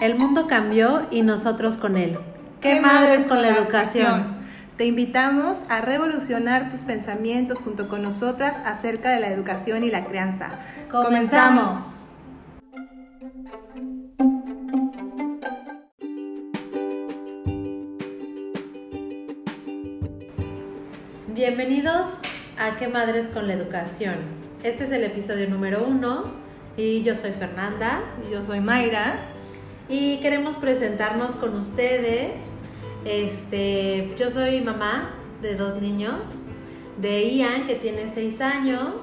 El mundo cambió y nosotros con él. ¿Qué, madres con la educación? Te invitamos a revolucionar tus pensamientos junto con nosotras acerca de la educación y la crianza. Comenzamos. Bienvenidos a ¿Qué madres con la educación? Este es el episodio número uno y yo soy Fernanda. Y yo soy Mayra. Y queremos presentarnos con ustedes. Este, yo soy mamá de dos niños, de Ian que tiene seis años.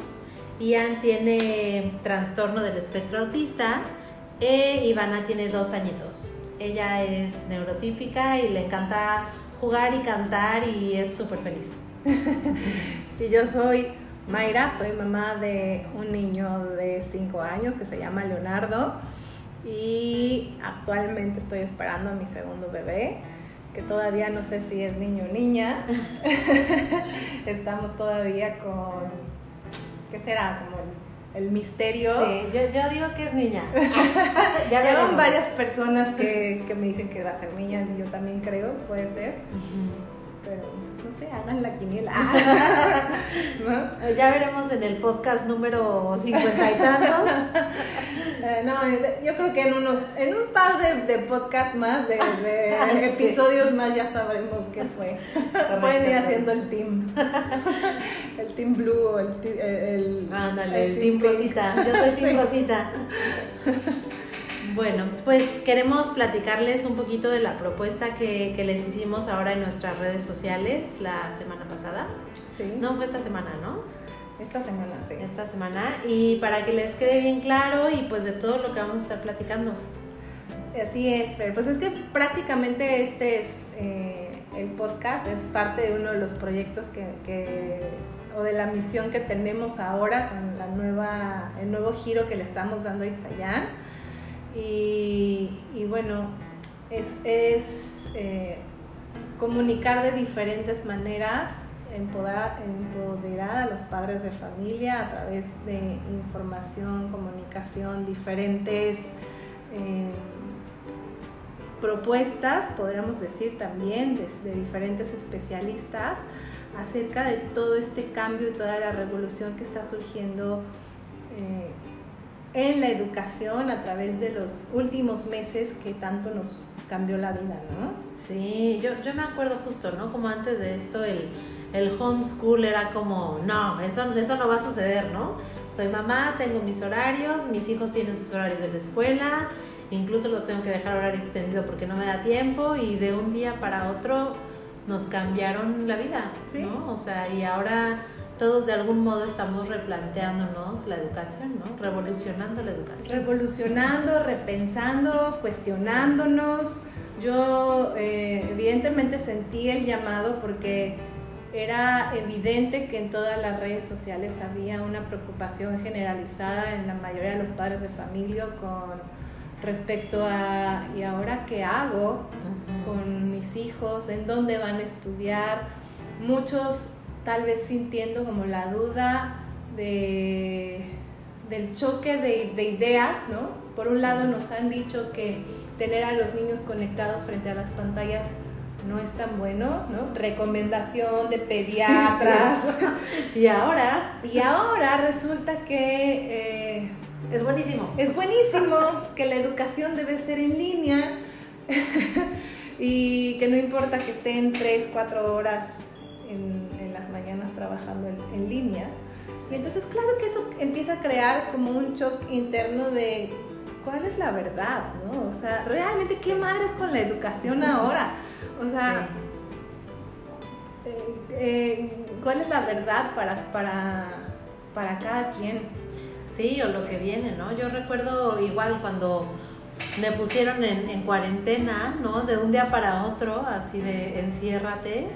Ian tiene trastorno del espectro autista e Ivana tiene dos añitos. Ella es neurotípica y le encanta jugar y cantar y es súper feliz. y yo soy Mayra, soy mamá de un niño de 5 años que se llama Leonardo y actualmente estoy esperando a mi segundo bebé, que todavía no sé si es niño o niña. Estamos todavía con, ¿qué será? Como el, misterio. Sí, yo, digo que es niña. ya veo varias personas que, que, me dicen que va a ser niña y yo también creo, puede ser. Pero no sé, hagan la quiniela. Ya veremos en el podcast número cincuenta y tantos. Eh, no, yo creo que en unos, en un par de, de podcasts más, de, episodios más, ya sabremos qué fue. Pueden ir haciendo el team. El team blue o el, el, Ándale, el, team, Rosita. Yo soy team Rosita. Bueno, pues queremos platicarles un poquito de la propuesta que, les hicimos ahora en nuestras redes sociales la semana pasada. Sí. No, fue esta semana, ¿no? Esta semana, sí. Esta semana. Y para que les quede bien claro y pues de todo lo que vamos a estar platicando. Así es, pero pues es que prácticamente este es eh, el podcast, es parte de uno de los proyectos que, o de la misión que tenemos ahora con la nueva, el nuevo giro que le estamos dando a Itzayan y, bueno, es, eh, comunicar de diferentes maneras, empoderar, empoderar a los padres de familia a través de información, comunicación, diferentes eh, propuestas, podríamos decir también, de, diferentes especialistas acerca de todo este cambio y toda la revolución que está surgiendo eh, en la educación a través de los últimos meses que tanto nos cambió la vida, ¿no? Sí, yo, yo me acuerdo justo, ¿no? Como antes de esto el, el homeschool era como, no, eso, eso no va a suceder, ¿no? Soy mamá, tengo mis horarios, mis hijos tienen sus horarios de la escuela, incluso los tengo que dejar horario extendido porque no me da tiempo y de un día para otro nos cambiaron la vida, ¿no? O sea, y ahora todos de algún modo estamos replanteándonos la educación, ¿no? Revolucionando la educación. Revolucionando, repensando, cuestionándonos. Yo eh, evidentemente sentí el llamado porque era evidente que en todas las redes sociales había una preocupación generalizada en la mayoría de los padres de familia con respecto a ¿y ahora qué hago con mis hijos? ¿En dónde van a estudiar? Muchos tal vez sintiendo como la duda de, del choque de, ideas, ¿no? Por un lado nos han dicho que tener a los niños conectados frente a las pantallas no es tan bueno, ¿no? Recomendación de pediatras. y ahora, y ahora resulta que eh, es buenísimo. Es buenísimo que la educación debe ser en línea y que no importa que estén tres, cuatro horas en trabajando en, línea. Y entonces, claro que eso empieza a crear como un shock interno de cuál es la verdad, ¿no? O sea, realmente, ¿qué madres con la educación ahora? O sea, eh, eh, ¿cuál es la verdad para, para, para cada quien? Sí, o lo que viene, ¿no? Yo recuerdo igual cuando me pusieron en, en, cuarentena, ¿no? De un día para otro, así de enciérrate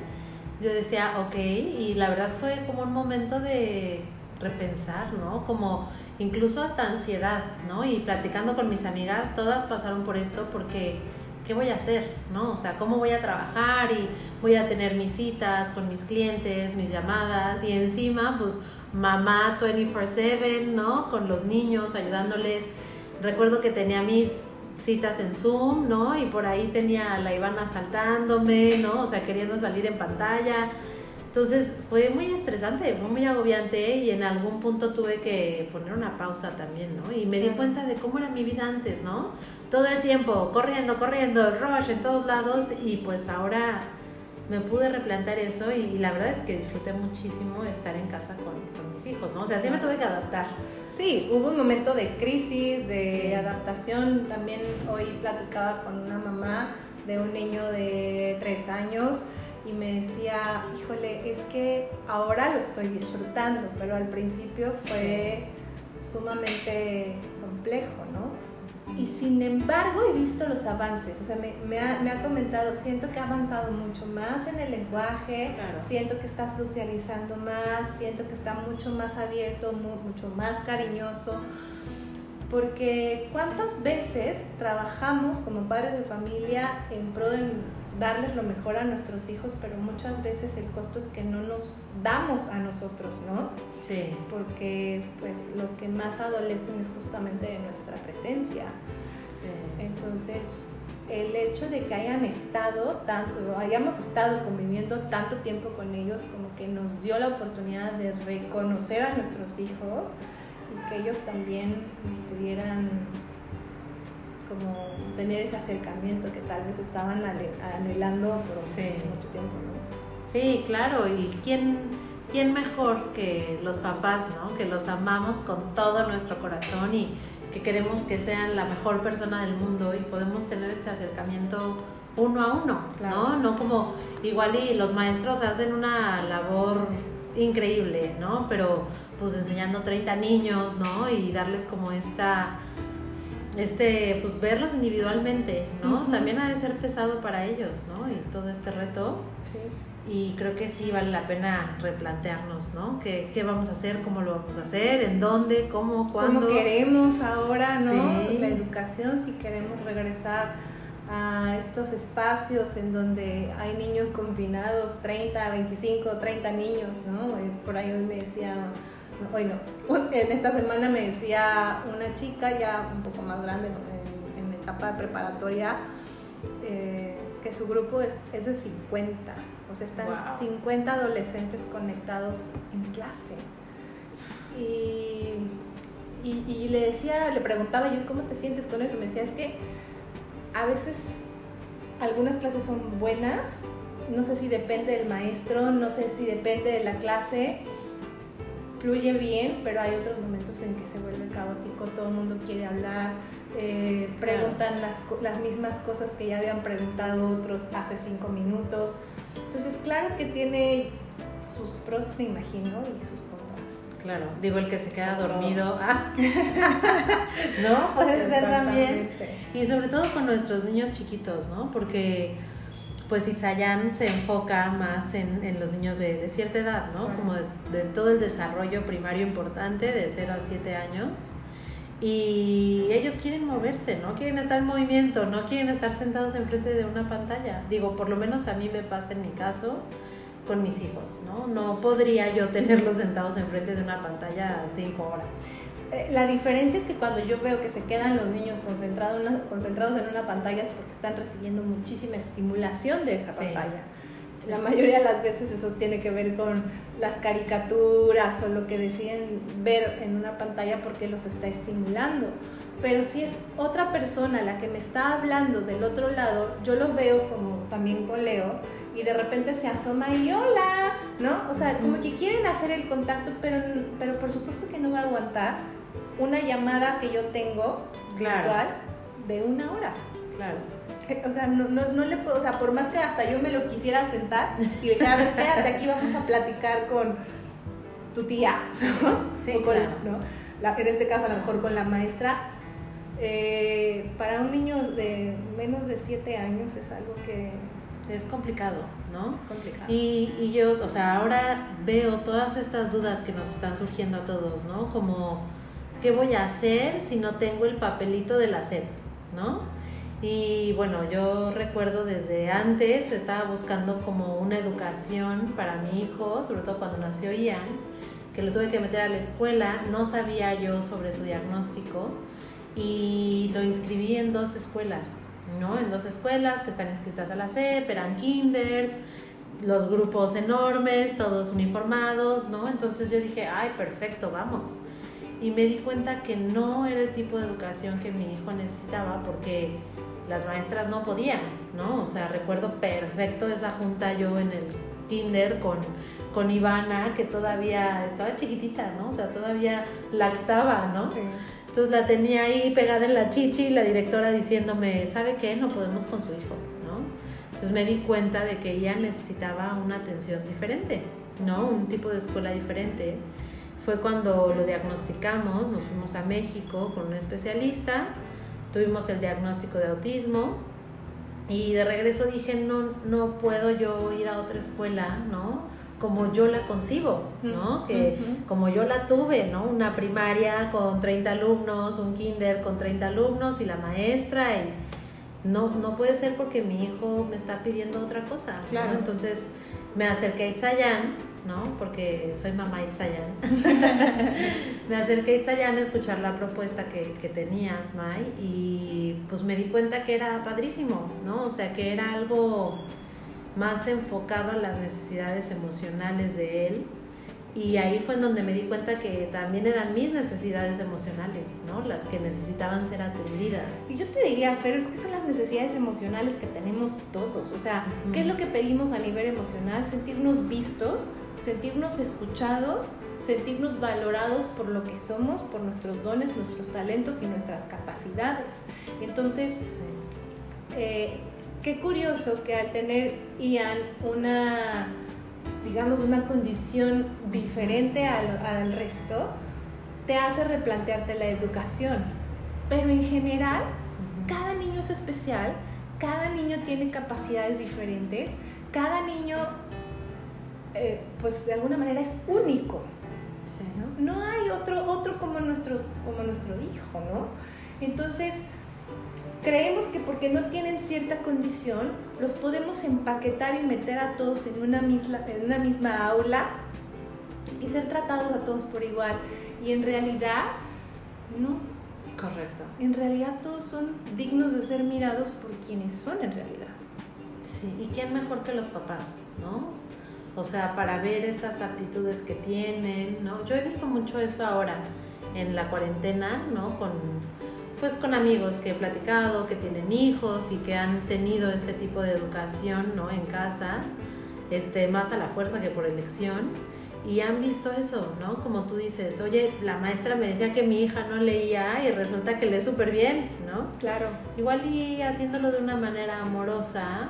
yo decía, ok, y la verdad fue como un momento de repensar, ¿no? Como incluso hasta ansiedad, ¿no? Y platicando con mis amigas, todas pasaron por esto porque, ¿qué voy a hacer? ¿No? O sea, ¿cómo voy a trabajar? Y voy a tener mis citas con mis clientes, mis llamadas, y encima, pues, mamá 24/7, ¿no? Con los niños, ayudándoles. Recuerdo que tenía mis citas en Zoom, ¿no? Y por ahí tenía a la Ivana saltándome, ¿no? O sea, queriendo salir en pantalla. Entonces fue muy estresante, fue muy agobiante y en algún punto tuve que poner una pausa también, ¿no? Y me di cuenta de cómo era mi vida antes, ¿no? Todo el tiempo, corriendo, corriendo, rush en todos lados y pues ahora me pude replantear eso y, la verdad es que disfruté muchísimo estar en casa con, mis hijos, ¿no? O sea, sí me tuve que adaptar. Sí, hubo un momento de crisis, de adaptación. También hoy platicaba con una mamá de un niño de tres años y me decía, híjole, es que ahora lo estoy disfrutando, pero al principio fue sumamente complejo, ¿no? Y sin embargo he visto los avances, o sea, me, me, ha, me ha, comentado, siento que ha avanzado mucho más en el lenguaje, siento que está socializando más, siento que está mucho más abierto, mucho más cariñoso, porque cuántas veces trabajamos como padres de familia en pro de darles lo mejor a nuestros hijos, pero muchas veces el costo es que no nos damos a nosotros, ¿no? Sí. Porque pues lo que más adolecen es justamente de nuestra presencia. Sí. Entonces, el hecho de que hayan estado tanto, hayamos estado conviviendo tanto tiempo con ellos, como que nos dio la oportunidad de reconocer a nuestros hijos y que ellos también pudieran como tener ese acercamiento que tal vez estaban anhelando por mucho tiempo, ¿no? Sí, claro, y quién, quién mejor que los papás, ¿no? Que los amamos con todo nuestro corazón y que queremos que sean la mejor persona del mundo y podemos tener este acercamiento uno a uno, ¿no? No como igual y los maestros hacen una labor increíble, ¿no? Pero pues enseñando 30 niños, ¿no? Y darles como esta este, pues verlos individualmente, ¿no? También ha de ser pesado para ellos, ¿no? Y todo este reto. Sí. Y creo que sí vale la pena replantearnos, ¿no? ¿Qué, ¿Qué, vamos a hacer? ¿Cómo lo vamos a hacer? ¿En dónde? ¿Cómo? ¿Cuándo? ¿Cómo queremos ahora, no? La educación, si queremos regresar a estos espacios en donde hay niños confinados, 30, 25, 30 niños, ¿no? Por ahí hoy me decía hoy no, en esta semana me decía una chica ya un poco más grande en, en etapa de preparatoria eh, que su grupo es, es, de 50, o sea, están 50 adolescentes conectados en clase. Y, y, y, le decía, le preguntaba yo, ¿cómo te sientes con eso? Me decía, es que a veces algunas clases son buenas, no sé si depende del maestro, no sé si depende de la clase, fluye bien, pero hay otros momentos en que se vuelve caótico, todo el mundo quiere hablar, eh, preguntan las, las, mismas cosas que ya habían preguntado otros hace cinco minutos. Entonces, claro que tiene sus pros, me imagino, y sus. Claro, digo el que se queda dormido. Ah. ¿No? Puede ser también. Y sobre todo con nuestros niños chiquitos, ¿no? Porque pues Itzayan se enfoca más en, en los niños de, de, cierta edad, ¿no? Como de, todo el desarrollo primario importante de 0 a 7 años. Y ellos quieren moverse, ¿no? Quieren estar en movimiento, no quieren estar sentados enfrente de una pantalla. Digo, por lo menos a mí me pasa en mi caso con mis hijos, ¿no? No podría yo tenerlos sentados enfrente de una pantalla 5 horas. Eh, la diferencia es que cuando yo veo que se quedan los niños concentrados, concentrados en una pantalla es porque están recibiendo muchísima estimulación de esa pantalla. La mayoría de las veces eso tiene que ver con las caricaturas o lo que deciden ver en una pantalla porque los está estimulando. Pero si es otra persona la que me está hablando del otro lado, yo lo veo como también con Leo y de repente se asoma y hola, ¿no? O sea, como que quieren hacer el contacto, pero, pero por supuesto que no va a aguantar una llamada que yo tengo claro. de una hora. Claro. O sea, no, no, no, le puedo, o sea, por más que hasta yo me lo quisiera sentar y decir, a ver, quédate aquí, vamos a platicar con tu tía, ¿no? Sí, claro. ¿no? en este caso, a lo mejor con la maestra. Eh, para un niño de menos de 7 años es algo que... Es complicado, ¿no? Es complicado. Y, y yo, o sea, ahora veo todas estas dudas que nos están surgiendo a todos, ¿no? Como ¿qué voy a hacer si no tengo el papelito de la SEP? ¿No? Y bueno, yo recuerdo desde antes, estaba buscando como una educación para mi hijo, sobre todo cuando nació Ian, que lo tuve que meter a la escuela, no sabía yo sobre su diagnóstico y lo inscribí en dos escuelas, ¿no? En dos escuelas que están inscritas a la CEP, eran kinders, los grupos enormes, todos uniformados, ¿no? Entonces yo dije, ay, perfecto, vamos. Y me di cuenta que no era el tipo de educación que mi hijo necesitaba porque las maestras no podían, ¿no? O sea, recuerdo perfecto esa junta yo en el kinder con, con Ivana, que todavía estaba chiquitita, ¿no? O sea, todavía lactaba, ¿no? Entonces la tenía ahí pegada en la chichi y la directora diciéndome, ¿sabe qué? No podemos con su hijo, ¿no? Entonces me di cuenta de que ella necesitaba una atención diferente, ¿no? Un tipo de escuela diferente. Fue cuando lo diagnosticamos, nos fuimos a México con un especialista, tuvimos el diagnóstico de autismo y de regreso dije, no, no puedo yo ir a otra escuela, ¿no? Como yo la concibo, ¿no? Que como yo la tuve, ¿no? Una primaria con 30 alumnos, un kinder con 30 alumnos y la maestra y no, no puede ser porque mi hijo me está pidiendo otra cosa, claro. Entonces me acerqué a Itzayan, ¿no? Porque soy mamá Itzayan. me acerqué a Itzayan a escuchar la propuesta que, que tenías, May, y pues me di cuenta que era padrísimo, ¿no? O sea, que era algo más enfocado en las necesidades emocionales de él. Y ahí fue en donde me di cuenta que también eran mis necesidades emocionales, ¿no? Las que necesitaban ser atendidas. Y yo te diría, Fer, es que son las necesidades emocionales que tenemos todos. O sea, ¿qué es lo que pedimos a nivel emocional? Sentirnos vistos, sentirnos escuchados, sentirnos valorados por lo que somos, por nuestros dones, nuestros talentos y nuestras capacidades. Entonces, eh, qué curioso que al tener Ian una, digamos, una condición diferente al, resto, te hace replantearte la educación. Pero en general, cada niño es especial, cada niño tiene capacidades diferentes, cada niño, eh, pues de alguna manera es único. ¿no? ¿no? hay otro, otro como, nuestros, como nuestro hijo, ¿no? Entonces, Creemos que porque no tienen cierta condición, los podemos empaquetar y meter a todos en una misma, en una misma aula y ser tratados a todos por igual. Y en realidad, no. Correcto. En realidad todos son dignos de ser mirados por quienes son en realidad. Sí, y quién mejor que los papás, ¿no? O sea, para ver esas actitudes que tienen, ¿no? Yo he visto mucho eso ahora en la cuarentena, ¿no? Con pues con amigos que he platicado, que tienen hijos y que han tenido este tipo de educación, ¿no? En casa, este, más a la fuerza que por elección. Y han visto eso, ¿no? Como tú dices, oye, la maestra me decía que mi hija no leía y resulta que lee súper bien, ¿no? Claro. Igual y haciéndolo de una manera amorosa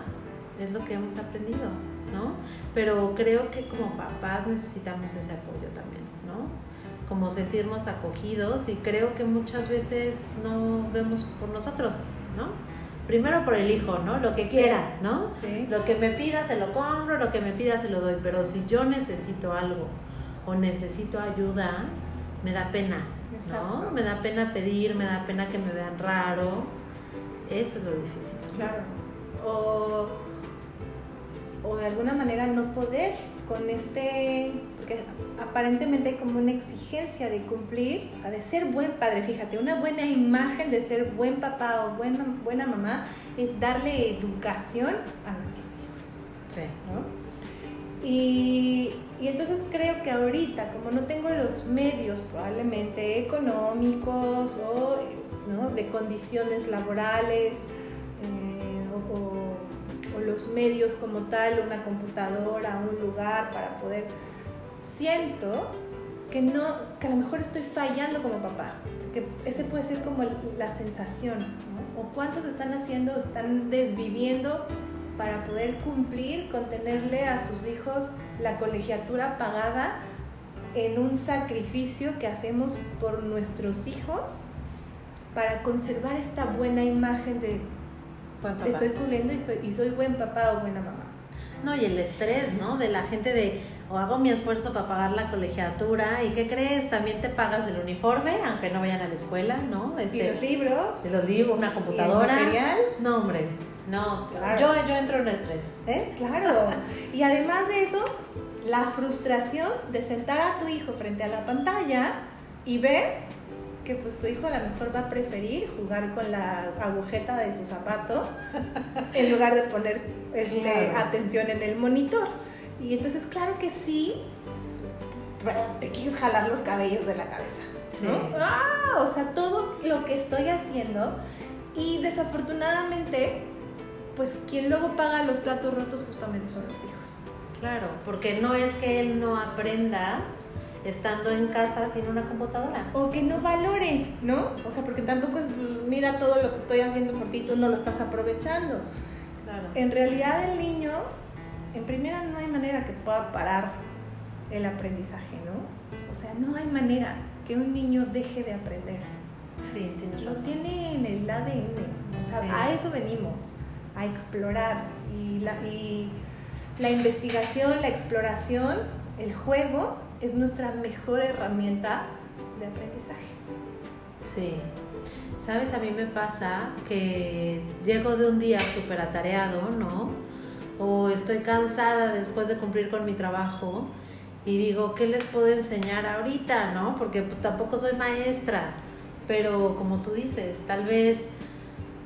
es lo que hemos aprendido, ¿no? Pero creo que como papás necesitamos ese apoyo también. Como sentirnos acogidos y creo que muchas veces no vemos por nosotros, ¿no? Primero por el hijo, ¿no? Lo que quiera, ¿no? Lo que me pida se lo compro, lo que me pida se lo doy, pero si yo necesito algo o necesito ayuda, me da pena, ¿no? Me da pena pedir, me da pena que me vean raro. Eso es lo difícil. Claro. O, o de alguna manera no poder con este, porque aparentemente hay como una exigencia de cumplir, o sea, de ser buen padre, fíjate, una buena imagen de ser buen papá o buena, buena mamá es darle educación a nuestros hijos. Sí. ¿no? Y, y entonces creo que ahorita, como no tengo los medios probablemente económicos o ¿no? de condiciones laborales, los medios como tal, una computadora, un lugar para poder... Siento que no, que a lo mejor estoy fallando como papá, que ese puede ser como la sensación, ¿no? O cuántos están haciendo, están desviviendo para poder cumplir con tenerle a sus hijos la colegiatura pagada en un sacrificio que hacemos por nuestros hijos para conservar esta buena imagen de estoy culiendo y, y soy buen papá o buena mamá. No, y el estrés, ¿no? De la gente de, o hago mi esfuerzo para pagar la colegiatura, ¿y qué crees? También te pagas el uniforme, aunque no vayan a la escuela, ¿no? Este, y los libros. Los libros, una computadora. ¿Y el material? No, hombre, no. Yo, yo entro en estrés. ¿Eh? Claro. y además de eso, la frustración de sentar a tu hijo frente a la pantalla y ver que pues tu hijo a lo mejor va a preferir jugar con la agujeta de su zapato en lugar de poner este, atención en el monitor. Y entonces, claro que sí, te quieres jalar los cabellos de la cabeza. ¿no? Ah, o sea, todo lo que estoy haciendo y desafortunadamente, pues quien luego paga los platos rotos justamente son los hijos. Claro, porque no es que él no aprenda estando en casa sin una computadora. O que no valore, ¿no? O sea, porque tampoco es, mira todo lo que estoy haciendo por ti, tú no lo estás aprovechando. Claro. En realidad el niño, en primera no hay manera que pueda parar el aprendizaje, ¿no? O sea, no hay manera que un niño deje de aprender. Sí, tienes Lo tiene en el ADN. O sea, A eso venimos, a explorar. Y la, y la investigación, la exploración, el juego es nuestra mejor herramienta de aprendizaje. Sí. Sabes, a mí me pasa que llego de un día súper atareado, ¿no? O estoy cansada después de cumplir con mi trabajo y digo, ¿qué les puedo enseñar ahorita, no? Porque pues tampoco soy maestra, pero como tú dices, tal vez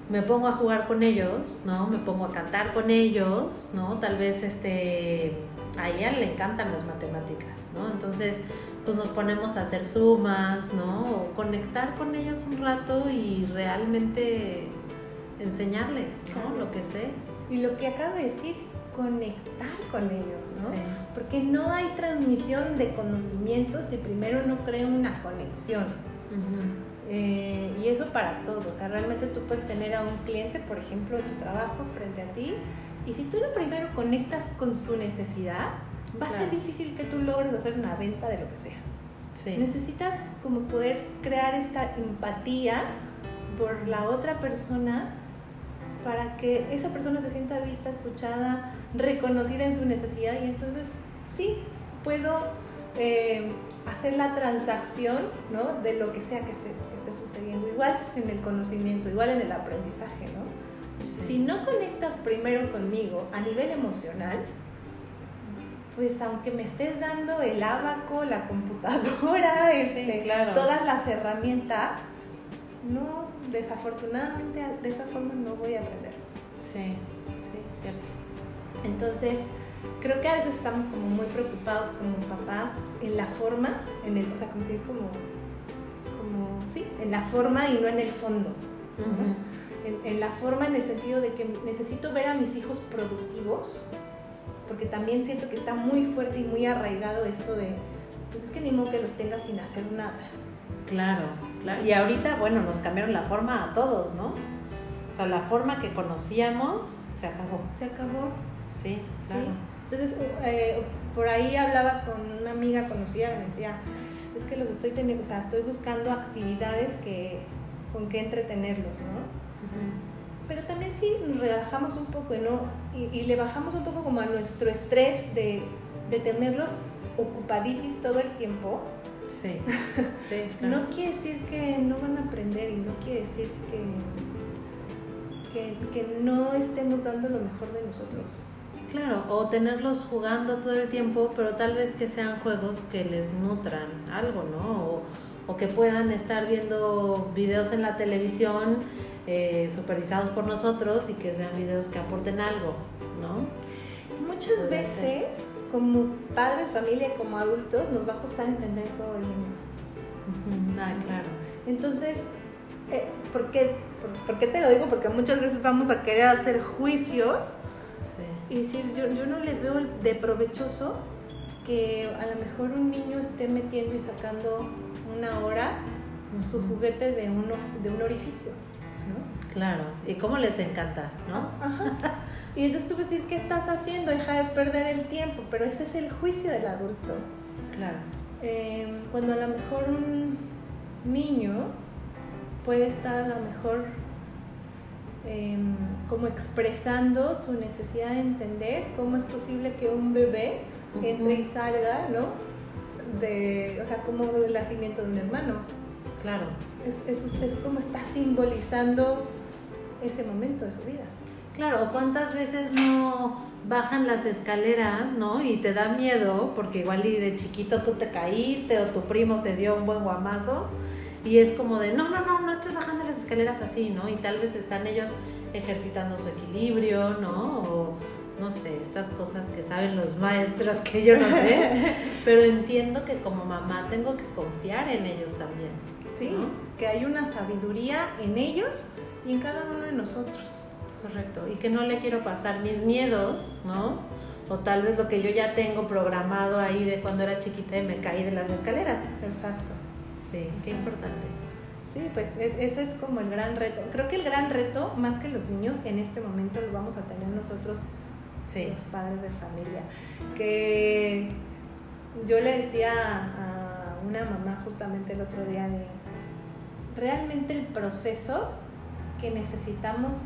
me pongo a jugar con ellos, ¿no? Me pongo a cantar con ellos, ¿no? Tal vez este a ella le encantan las matemáticas, ¿no? Entonces, pues nos ponemos a hacer sumas, ¿no? O conectar con ellos un rato y realmente enseñarles, ¿no? Lo que sé. Y lo que acaba de decir, conectar con ellos, ¿no? Sí. Porque no hay transmisión de conocimientos si primero no creo una conexión. Eh, y eso para todos. O sea, realmente tú puedes tener a un cliente, por ejemplo, de tu trabajo frente a ti, y si tú lo primero conectas con su necesidad, va a ser difícil que tú logres hacer una venta de lo que sea. Sí. Necesitas como poder crear esta empatía por la otra persona para que esa persona se sienta vista, escuchada, reconocida en su necesidad y entonces sí, puedo eh, hacer la transacción ¿no? de lo que sea que, se, esté sucediendo, igual en el conocimiento, igual en el aprendizaje, ¿no? Si no conectas primero conmigo a nivel emocional, pues aunque me estés dando el abaco, la computadora, este, todas las herramientas, no, desafortunadamente de esa forma no voy a aprender. Sí, sí, cierto. Entonces, creo que a veces estamos como muy preocupados como papás en la forma, en el, o sea, como decir, como, como, sí, en la forma y no en el fondo en, la forma, en el sentido de que necesito ver a mis hijos productivos, porque también siento que está muy fuerte y muy arraigado esto de, pues es que ni modo que los tenga sin hacer nada. Claro, claro. Y ahorita, bueno, nos cambiaron la forma a todos, ¿no? O sea, la forma que conocíamos se acabó. Se acabó. Sí, claro. Entonces, eh, por ahí hablaba con una amiga conocida que me decía, es que los estoy teniendo, o sea, estoy buscando actividades que, con que entretenerlos, ¿no? Pero también sí nos relajamos un poco ¿no? y, le bajamos un poco como a nuestro estrés de, de tenerlos ocupaditis todo el tiempo. Sí, sí No quiere decir que no van a aprender y no quiere decir que, que, que no estemos dando lo mejor de nosotros. Claro, o tenerlos jugando todo el tiempo, pero tal vez que sean juegos que les nutran algo, ¿no? O, o que puedan estar viendo videos en la televisión eh, supervisados por nosotros y que sean videos que aporten algo, ¿no? Muchas veces, como padres, familia como adultos, nos va a costar entender el juego del niño. Ah, claro. Entonces, eh, ¿por, qué, por, qué te lo digo? Porque muchas veces vamos a querer hacer juicios y decir, yo, yo no le veo de provechoso que a lo mejor un niño esté metiendo y sacando una hora su juguete de, uno, de un orificio. Claro, y cómo les encanta, ¿no? Y entonces tú a decir, ¿qué estás haciendo? Deja de perder el tiempo, pero ese es el juicio del adulto. Claro. Em, cuando a lo mejor un niño puede estar a lo mejor em, como expresando su necesidad de entender cómo es posible que un bebé entre y salga, ¿no? De, o sea, como el nacimiento de un hermano. Claro. Es, es, es como está simbolizando ese momento de su vida. Claro, ¿cuántas veces no bajan las escaleras, ¿no? Y te da miedo, porque igual y de chiquito tú te caíste o tu primo se dio un buen guamazo Y es como de, no, no, no, no estés bajando las escaleras así, ¿no? Y tal vez están ellos ejercitando su equilibrio, ¿no? O no sé, estas cosas que saben los maestros que yo no sé, pero entiendo que como mamá tengo que confiar en ellos también. Sí, que hay una sabiduría en ellos y en cada uno de nosotros. Correcto, y que no le quiero pasar mis miedos, ¿no? O tal vez lo que yo ya tengo programado ahí de cuando era chiquita y me caí de las escaleras. Exacto. Sí, qué importante. Sí, pues ese es como el gran reto. Creo que el gran reto, más que los niños, en este momento lo vamos a tener nosotros, los padres de familia. Que yo le decía a una mamá justamente el otro día de, realmente el proceso que necesitamos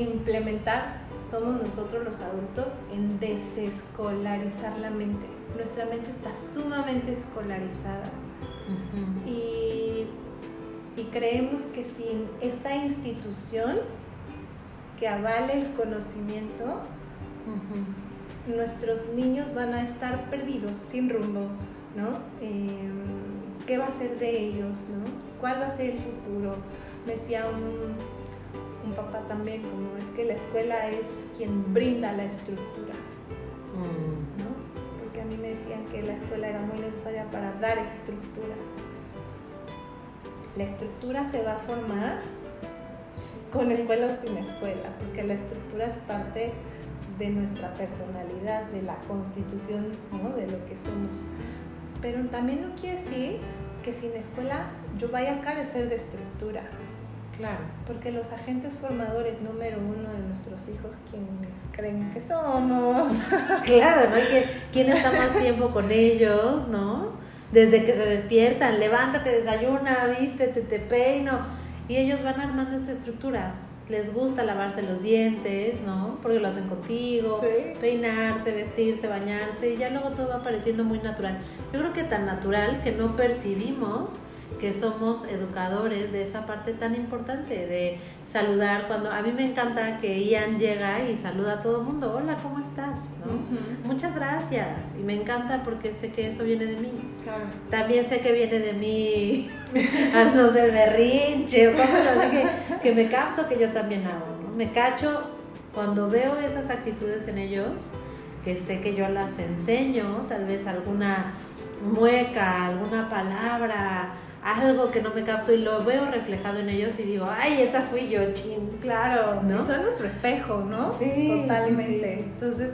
implementar somos nosotros los adultos en desescolarizar la mente. Nuestra mente está sumamente escolarizada. y, y, creemos que sin esta institución que avale el conocimiento, nuestros niños van a estar perdidos, sin rumbo, ¿no? Em, ¿Qué va a ser de ellos, no? ¿Cuál va a ser el futuro? Me decía un, un papá también, como es que la escuela es quien brinda la estructura, mm. ¿no? Porque a mí me decían que la escuela era muy necesaria para dar estructura. La estructura se va a formar con escuela o sin escuela, porque la estructura es parte de nuestra personalidad, de la constitución, ¿no? de lo que somos. Pero también no quiere decir que sin escuela yo vaya a carecer de estructura. Claro. Porque los agentes formadores número uno de nuestros hijos, ¿quiénes creen que somos? claro, ¿no? ¿Quién está más tiempo con ellos, no? Desde que se despiertan, levántate, desayuna, vístete, te peino. Y ellos van armando esta estructura. Les gusta lavarse los dientes, ¿no? Porque lo hacen contigo, peinarse, vestirse, bañarse, y ya luego todo va pareciendo muy natural. Yo creo que tan natural que no percibimos que somos educadores de esa parte tan importante de saludar cuando a mí me encanta que Ian llega y saluda a todo el mundo, hola, ¿cómo estás? Muchas gracias y me encanta porque sé que eso viene de mí. También sé que viene de mí, a no ser berrinche o cosas así que, que me capto que yo también hago, me cacho cuando veo esas actitudes en ellos, que sé que yo las enseño, tal vez alguna mueca, alguna palabra, algo que no me capto y lo veo reflejado en ellos y digo, ay, esa fui yo, chin. Claro, ¿no? Son nuestro espejo, ¿no? Sí. Totalmente. Entonces,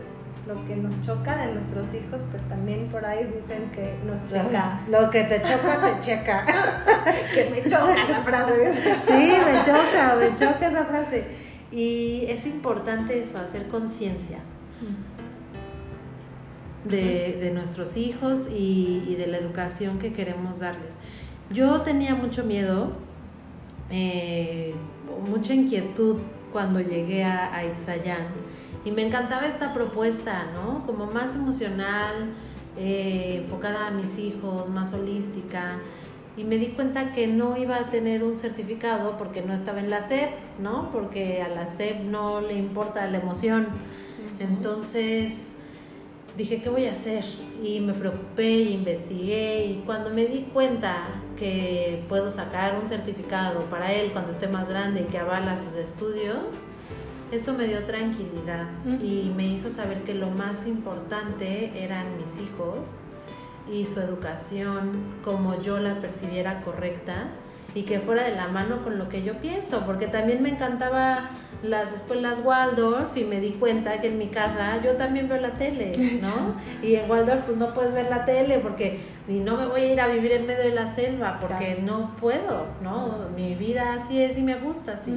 lo que nos choca de nuestros hijos, pues también por ahí dicen que nos checa. Lo que te choca, te checa. que me choca esa frase. sí, me choca, me choca esa frase. Y es importante eso, hacer conciencia. De, de, nuestros hijos y, y de la educación que queremos darles. Yo tenía mucho miedo, eh, mucha inquietud cuando llegué a, a Itzayán y me encantaba esta propuesta, ¿no? Como más emocional, eh, enfocada a mis hijos, más holística. Y me di cuenta que no iba a tener un certificado porque no estaba en la SEP, ¿no? Porque a la SEP no le importa la emoción. Entonces dije, ¿qué voy a hacer? Y me preocupé, investigué y cuando me di cuenta que puedo sacar un certificado para él cuando esté más grande y que avala sus estudios, eso me dio tranquilidad y me hizo saber que lo más importante eran mis hijos y su educación como yo la percibiera correcta y que fuera de la mano con lo que yo pienso, porque también me encantaba las escuelas Waldorf y me di cuenta que en mi casa yo también veo la tele, ¿no? Y en Waldorf pues no puedes ver la tele porque y no me voy a ir a vivir en medio de la selva porque no puedo, ¿no? Mi vida así es y me gusta así.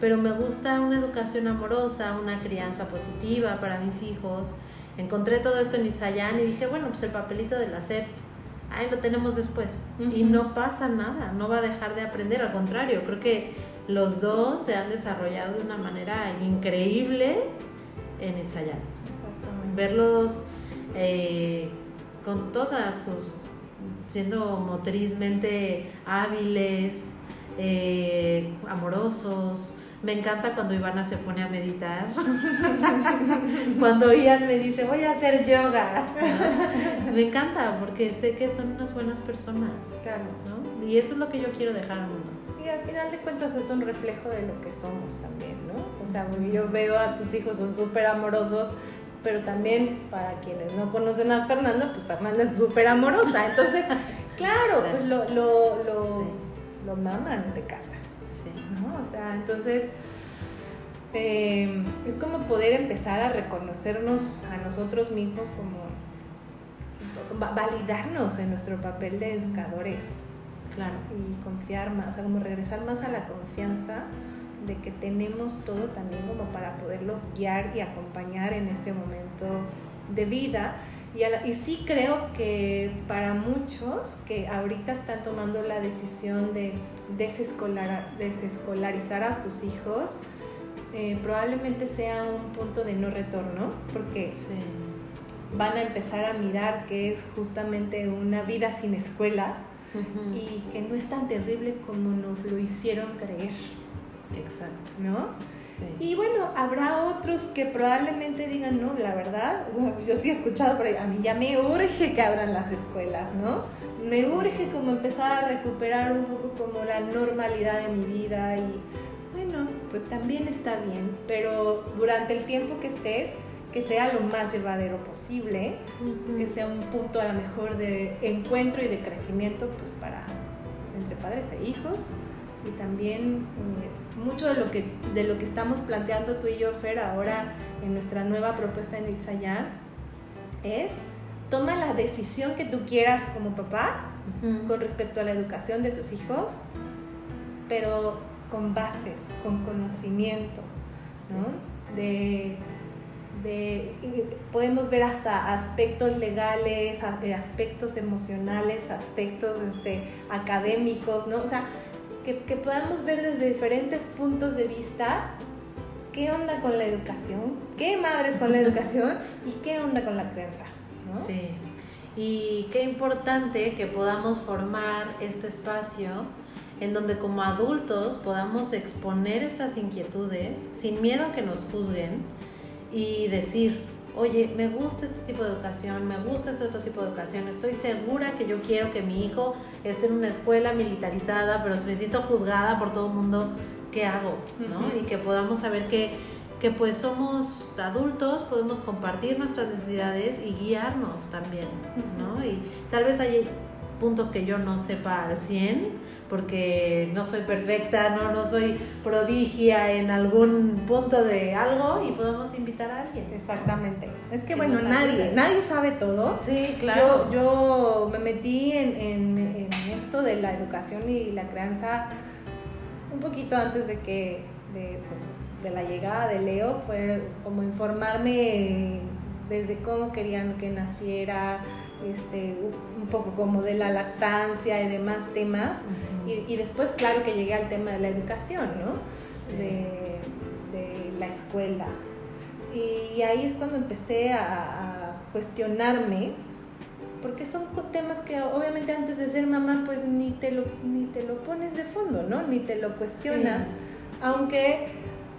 Pero me gusta una educación amorosa, una crianza positiva para mis hijos. Encontré todo esto en Itzayán y dije, bueno, pues el papelito de la SEP ahí lo tenemos después. Y no pasa nada, no va a dejar de aprender, al contrario, creo que los dos se han desarrollado de una manera increíble en ensayar. Verlos eh, con todas sus, siendo motrizmente hábiles, eh, amorosos, Me encanta cuando Ivana se pone a meditar. cuando Ian me dice, voy a hacer yoga. me encanta porque sé que son unas buenas personas. Claro. ¿no? Y eso es lo que yo quiero dejar al mundo. Y al final de cuentas es un reflejo de lo que somos también, ¿no? O sea, yo veo a tus hijos, son súper amorosos, pero también para quienes no conocen a Fernanda, pues Fernanda es súper amorosa. Entonces, claro, pues lo, lo, lo, lo maman de casa. ¿no? O sea, entonces eh, es como poder empezar a reconocernos a nosotros mismos como validarnos en nuestro papel de educadores. Claro. Y confiar más, o sea, como regresar más a la confianza de que tenemos todo también como para poderlos guiar y acompañar en este momento de vida y, sí creo que para muchos que ahorita están tomando la decisión de desescolar, desescolarizar a sus hijos, eh, probablemente sea un punto de no retorno, porque van a empezar a mirar que es justamente una vida sin escuela y que no es tan terrible como nos lo hicieron creer. Exacto. ¿No? Y bueno, habrá otros que probablemente digan, no, la verdad, yo sí he escuchado, pero a mí ya me urge que abran las escuelas, ¿no? Me urge como empezar a recuperar un poco como la normalidad de mi vida y bueno, pues también está bien, pero durante el tiempo que estés, que sea lo más llevadero posible, que sea un punto a lo mejor de encuentro y de crecimiento pues para entre padres e hijos. Y también eh, mucho de lo, que, de lo que estamos planteando tú y yo, Fer, ahora en nuestra nueva propuesta en Itzayán, es toma la decisión que tú quieras como papá con respecto a la educación de tus hijos, pero con bases, con conocimiento, ¿no? De, de, podemos ver hasta aspectos legales, aspectos emocionales, aspectos este, académicos, ¿no? O sea, que, podamos ver desde diferentes puntos de vista qué onda con la educación, qué madres con la educación y qué onda con la crianza. ¿no? Sí, y qué importante que podamos formar este espacio en donde como adultos podamos exponer estas inquietudes sin miedo a que nos juzguen y decir, oye, me gusta este tipo de educación, me gusta este otro tipo de educación, estoy segura que yo quiero que mi hijo esté en una escuela militarizada, pero me siento juzgada por todo el mundo, ¿qué hago? ¿no? Y que podamos saber que, que pues somos adultos, podemos compartir nuestras necesidades y guiarnos también, ¿no? Y tal vez hay puntos que yo no sepa al 100, porque no soy perfecta, no, no soy prodigia en algún punto de algo y podemos invitar a alguien. Exactamente. Es que, bueno, nadie, nadie sabe todo. Sí, claro. Yo, yo me metí en, en, esto de la educación y la crianza un poquito antes de que, de, pues, de la llegada de Leo, fue como informarme desde cómo querían que naciera, este, un poco como de la lactancia y demás temas. y, después, claro que llegué al tema de la educación, ¿no? De, la escuela. Y ahí es cuando empecé a, cuestionarme, porque son temas que obviamente antes de ser mamá, pues ni te lo, ni te lo pones de fondo, ¿no? Ni te lo cuestionas. Aunque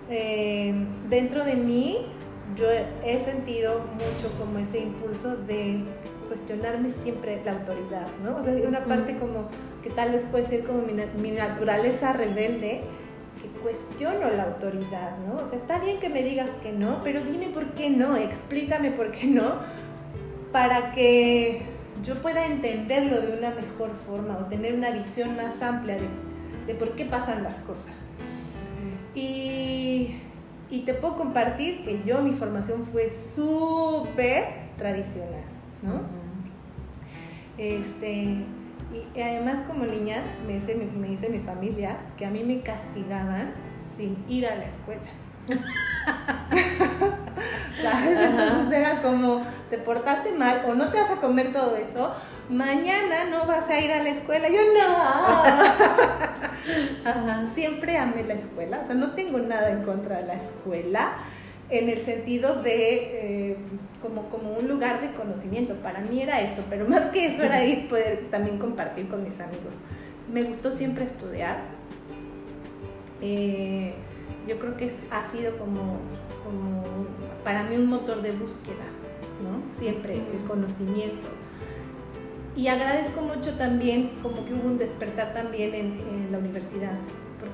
eh, dentro de mí yo he sentido mucho como ese impulso de cuestionarme siempre la autoridad, ¿no? O sea, una parte como que tal vez puede ser como mi, naturaleza rebelde, que cuestiono la autoridad, ¿no? O sea, está bien que me digas que no, pero dime por qué no, explícame por qué no, para que yo pueda entenderlo de una mejor forma o tener una visión más amplia de, de por qué pasan las cosas. Y, y te puedo compartir que yo mi formación fue súper tradicional, ¿no? Este, y, además como niña me dice, me dice mi familia que a mí me castigaban sin ir a la escuela. ¿Sabes? Entonces era como, te portaste mal o no te vas a comer todo eso, mañana no vas a ir a la escuela. Yo no. Siempre amé la escuela, o sea, no tengo nada en contra de la escuela en el sentido de eh, como, como un lugar de conocimiento. Para mí era eso, pero más que eso era ir poder también compartir con mis amigos. Me gustó siempre estudiar. Eh, yo creo que ha sido como, como para mí un motor de búsqueda, ¿no? Siempre el conocimiento. Y agradezco mucho también como que hubo un despertar también en, en la universidad,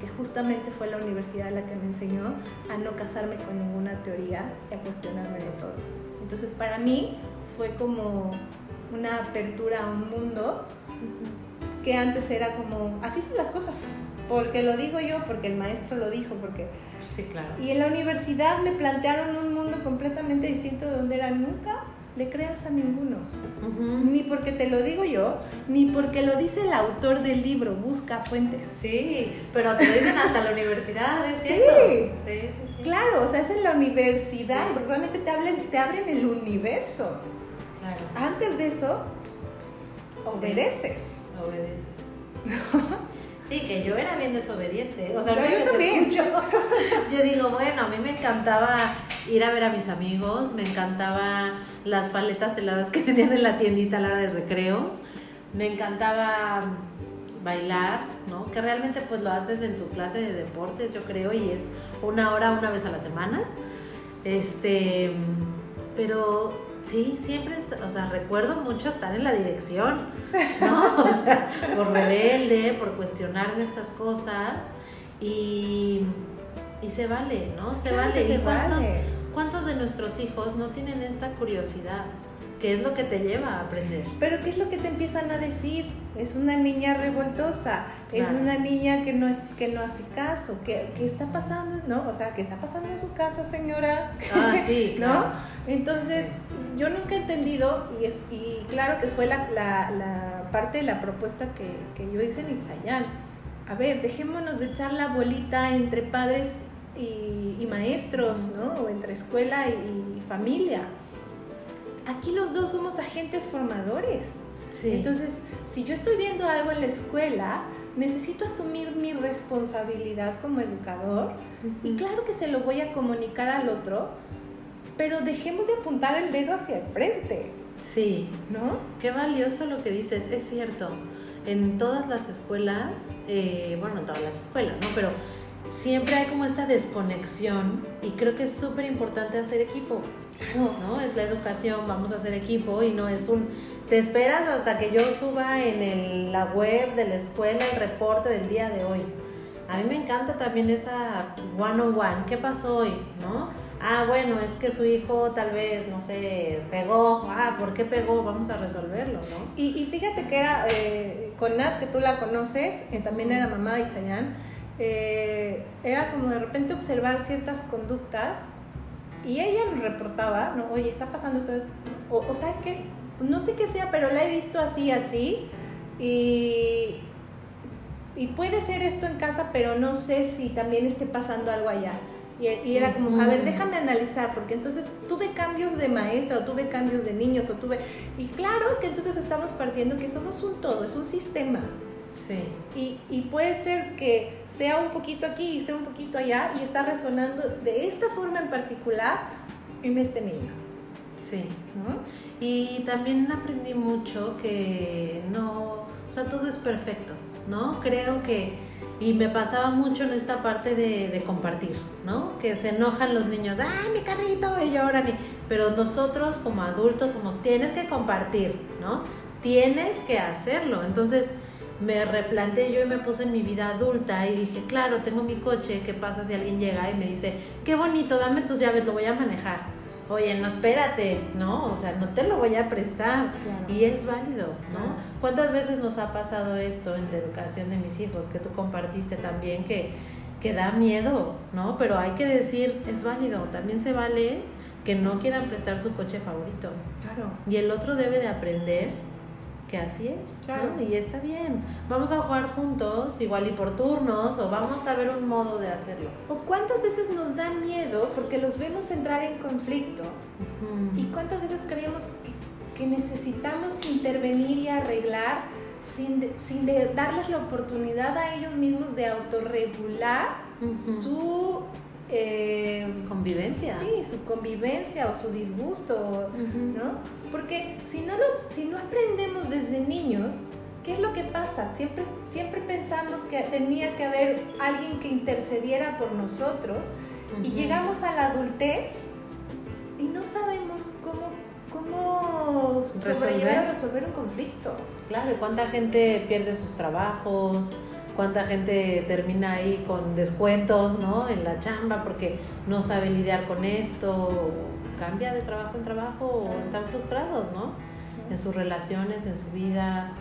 porque justamente fue la universidad la que me enseñó a no casarme con ninguna teoría y a cuestionarme de todo. Entonces para mí fue como una apertura a un mundo que antes era como, así son las cosas, porque lo digo yo, porque el maestro lo dijo, porque... Sí, claro. Y en la universidad me plantearon un mundo completamente distinto de donde era nunca le creas a ninguno. Ni porque te lo digo yo, ni porque lo dice el autor del libro, busca fuentes. Sí, pero te lo dicen hasta la universidad, ¿es cierto? Sí. Sí, sí, Claro, o sea, es en la universidad, porque realmente te, hablen, te abren el universo. Claro. Antes de eso, obedeces. Obedeces. Sí, que yo era bien desobediente. O sea, yo, yo también. yo digo, bueno, a mí me encantaba ir a ver a mis amigos, me encantaba las paletas heladas que tenían en la tiendita a la hora del recreo, me encantaba bailar, ¿no? Que realmente pues lo haces en tu clase de deportes, yo creo, y es una hora una vez a la semana. Este, pero sí, siempre, o sea, recuerdo mucho estar en la dirección, ¿no? O sea, por rebelde, por cuestionarme estas cosas y, y se vale, ¿no? Se vale. Se ¿Y cuántos, vale. cuántos de nuestros hijos no tienen esta curiosidad? ¿Qué es lo que te lleva a aprender? Pero ¿qué es lo que te empiezan a decir? Es una niña revoltosa, es una niña que no, es, que no hace caso, ¿qué, qué está pasando? ¿No? O sea, ¿qué está pasando en su casa, señora? Ah, sí, ¿No? claro. Entonces, yo nunca he entendido, y, es, y claro que fue la, la- la parte de la propuesta que, que yo hice en Itzayán. A ver, dejémonos de echar la bolita entre padres y, y maestros, ¿no? O entre escuela y, y familia. Aquí los dos somos agentes formadores. Sí. Entonces, si yo estoy viendo algo en la escuela, necesito asumir mi responsabilidad como educador y claro que se lo voy a comunicar al otro, pero dejemos de apuntar el dedo hacia el frente, Sí, ¿no? qué valioso lo que dices, es cierto. En todas las escuelas, eh, bueno, en todas las escuelas, ¿no? Pero siempre hay como esta desconexión y creo que es súper importante hacer equipo, Claro. ¿no? Es la educación, vamos a hacer equipo y no es un... Te esperas hasta que yo suba en el- la web de la escuela el reporte del día de hoy. A mí me encanta también esa one on one. ¿Qué pasó hoy? ¿No? Ah, bueno, es que su hijo tal vez, no sé, pegó. Ah, ¿por qué pegó? Vamos a resolverlo, ¿no? Y, y fíjate que era eh, con Nat, que tú la conoces, eh, también era mamá de Itzayán, eh, era como de repente observar ciertas conductas y ella nos reportaba, ¿no? Oye, está pasando esto, o, o ¿sabes qué? Pues no sé qué sea, pero la he visto así, así, y, y puede ser esto en casa, pero no sé si también esté pasando algo allá. Y, y era como, a ver, déjame analizar, porque entonces tuve cambios de maestra, o tuve cambios de niños, o tuve... Y claro que entonces estamos partiendo que somos un todo, es un sistema. Sí. Y, y puede ser que sea un poquito aquí y sea un poquito allá, y está resonando de esta forma en particular en este niño. Sí. ¿no? Y también aprendí mucho que no, o sea, todo es perfecto, ¿no? Creo que, y me pasaba mucho en esta parte de, de compartir, ¿no? Que se enojan los niños, ¡ay, mi carrito! Y lloran, y- pero nosotros como adultos somos, tienes que compartir, ¿no? Tienes que hacerlo. Entonces me replanteé yo y me puse en mi vida adulta y dije, claro, tengo mi coche, ¿qué pasa si alguien llega y me dice, qué bonito, dame tus llaves, lo voy a manejar? Oye, no, espérate, ¿no? O sea, no te lo voy a prestar. Claro. Y es válido, ¿no? Claro. ¿Cuántas veces nos ha pasado esto en la educación de mis hijos? Que tú compartiste también que, que da miedo, ¿no? Pero hay que decir, es válido. También se vale que no quieran prestar su coche favorito. Claro. Y el otro debe de aprender que así es, ¿no? Claro. Y está bien. Vamos a jugar juntos, igual y por turnos, o vamos a ver un modo de hacerlo. ¿O cuántas veces nos da miedo porque los vemos entrar en conflicto? ¿Y cuántas veces creemos que, que necesitamos intervenir y arreglar sin, de- sin de darles la oportunidad a ellos mismos de autorregular su, eh, Convivencia. sí, su convivencia o su disgusto. ¿no? Porque si no, los, si no aprendemos desde niños ¿qué es lo que pasa? Siempre, siempre pensamos que tenía que haber alguien que intercediera por nosotros y llegamos a la adultez y no sabemos cómo, cómo sobrellevar o resolver un conflicto. Claro, ¿cuánta gente pierde sus trabajos? Cuánta gente termina ahí con descuentos, ¿no? En la chamba porque no sabe lidiar con esto, cambia de trabajo en trabajo o están frustrados, ¿no? En sus relaciones, en su vida.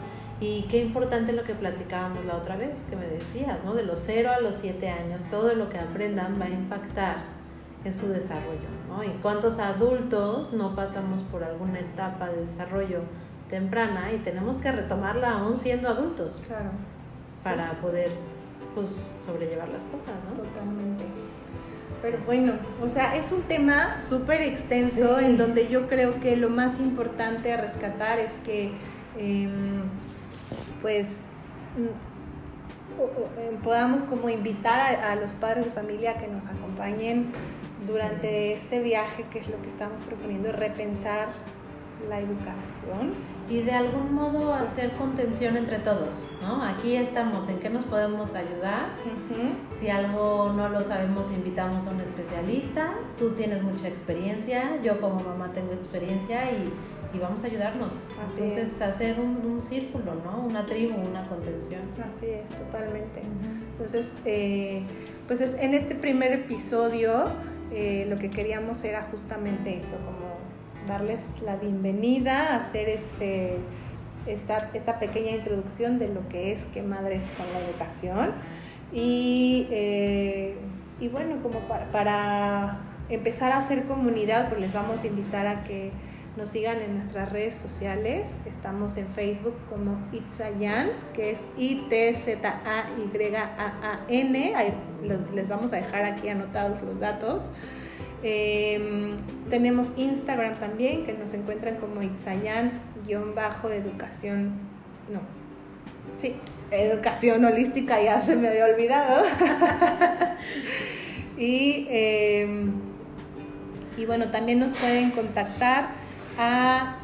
Y qué importante lo que platicábamos la otra vez, que me decías, ¿no? De los 0 a los 7 años, todo lo que aprendan va a impactar en su desarrollo, ¿no? Y cuántos adultos no pasamos por alguna etapa de desarrollo temprana y tenemos que retomarla aún siendo adultos. Claro para poder pues, sobrellevar las cosas, ¿no? Totalmente. Pero bueno, o sea, es un tema súper extenso en donde yo creo que lo más importante a rescatar es que, em, pues, em, podamos como invitar a, los padres de familia que nos acompañen durante este viaje, que es lo que estamos proponiendo, repensar la educación. Y de algún modo hacer contención entre todos, ¿no? Aquí estamos, ¿en qué nos podemos ayudar? Si algo no lo sabemos, invitamos a un especialista. Tú tienes mucha experiencia, yo como mamá tengo experiencia y, y vamos a ayudarnos. Entonces, hacer un, círculo, ¿no? Una tribu, una contención. Así es, totalmente. Entonces, eh, pues en este primer episodio eh, lo que queríamos era justamente eso, como darles la bienvenida, hacer este, esta, esta pequeña introducción de lo que es que Madres con la Educación. Y, eh, y bueno, como para, empezar a hacer comunidad, pues les vamos a invitar a que nos sigan en nuestras redes sociales. Estamos en Facebook como Itzayan, que es I-T-Z-A-Y-A-A-N. Les vamos a dejar aquí anotados los datos. Em, tenemos Instagram también, que nos encuentran como Itzayan-educación, no, sí, educación holística, ya se me había olvidado. y, em, y bueno, también nos pueden contactar a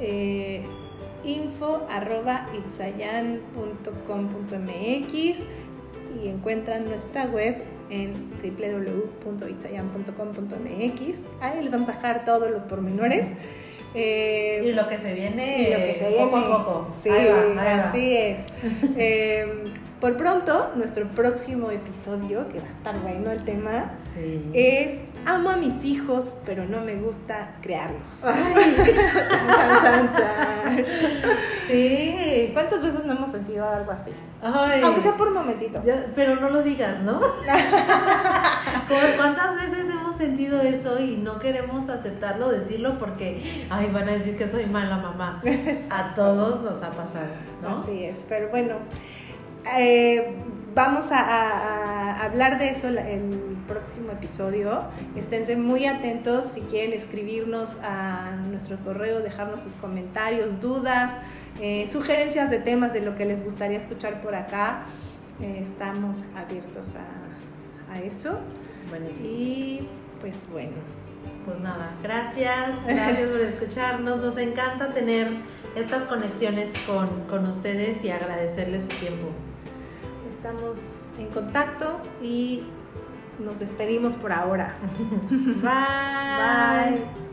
eh, info.itzayan.com.mx y encuentran nuestra web en www.itzayan.com.mx. Ahí les vamos a dejar todos los pormenores. Eh, y lo que se viene, poco a poco. Sí, así es. Eh, por pronto, nuestro próximo episodio, que va a estar bueno el tema, es Amo a mis hijos, pero no me gusta crearlos. Ay. Sí. ¿Cuántas veces no hemos sentido algo así? Aunque sea por un momentito. pero no lo digas, ¿no? ¿Cuántas veces hemos sentido eso y no queremos aceptarlo, decirlo porque, ay, van a decir que soy mala mamá? A todos nos ha pasado, ¿no? Así es, pero bueno. Eh, vamos a, hablar de eso en el próximo episodio. Esténse muy atentos si quieren escribirnos a nuestro correo, dejarnos sus comentarios, dudas, eh, sugerencias de temas de lo que les gustaría escuchar por acá. Eh, estamos abiertos a, eso. Y pues bueno. Pues nada, gracias, gracias por escucharnos. Nos encanta tener estas conexiones con, con ustedes y agradecerles su tiempo estamos en contacto y nos despedimos por ahora. Bye. Bye.